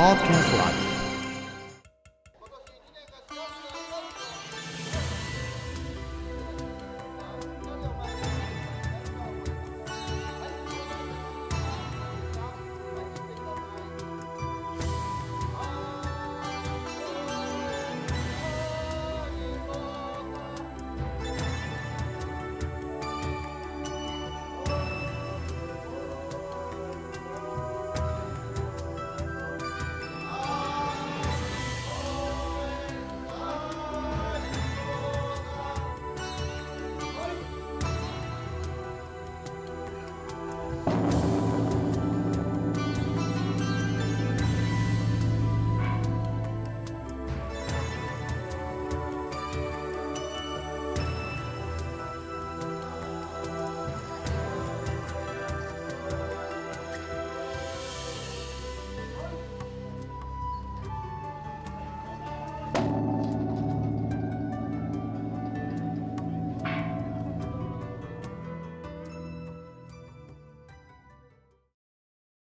podcast live.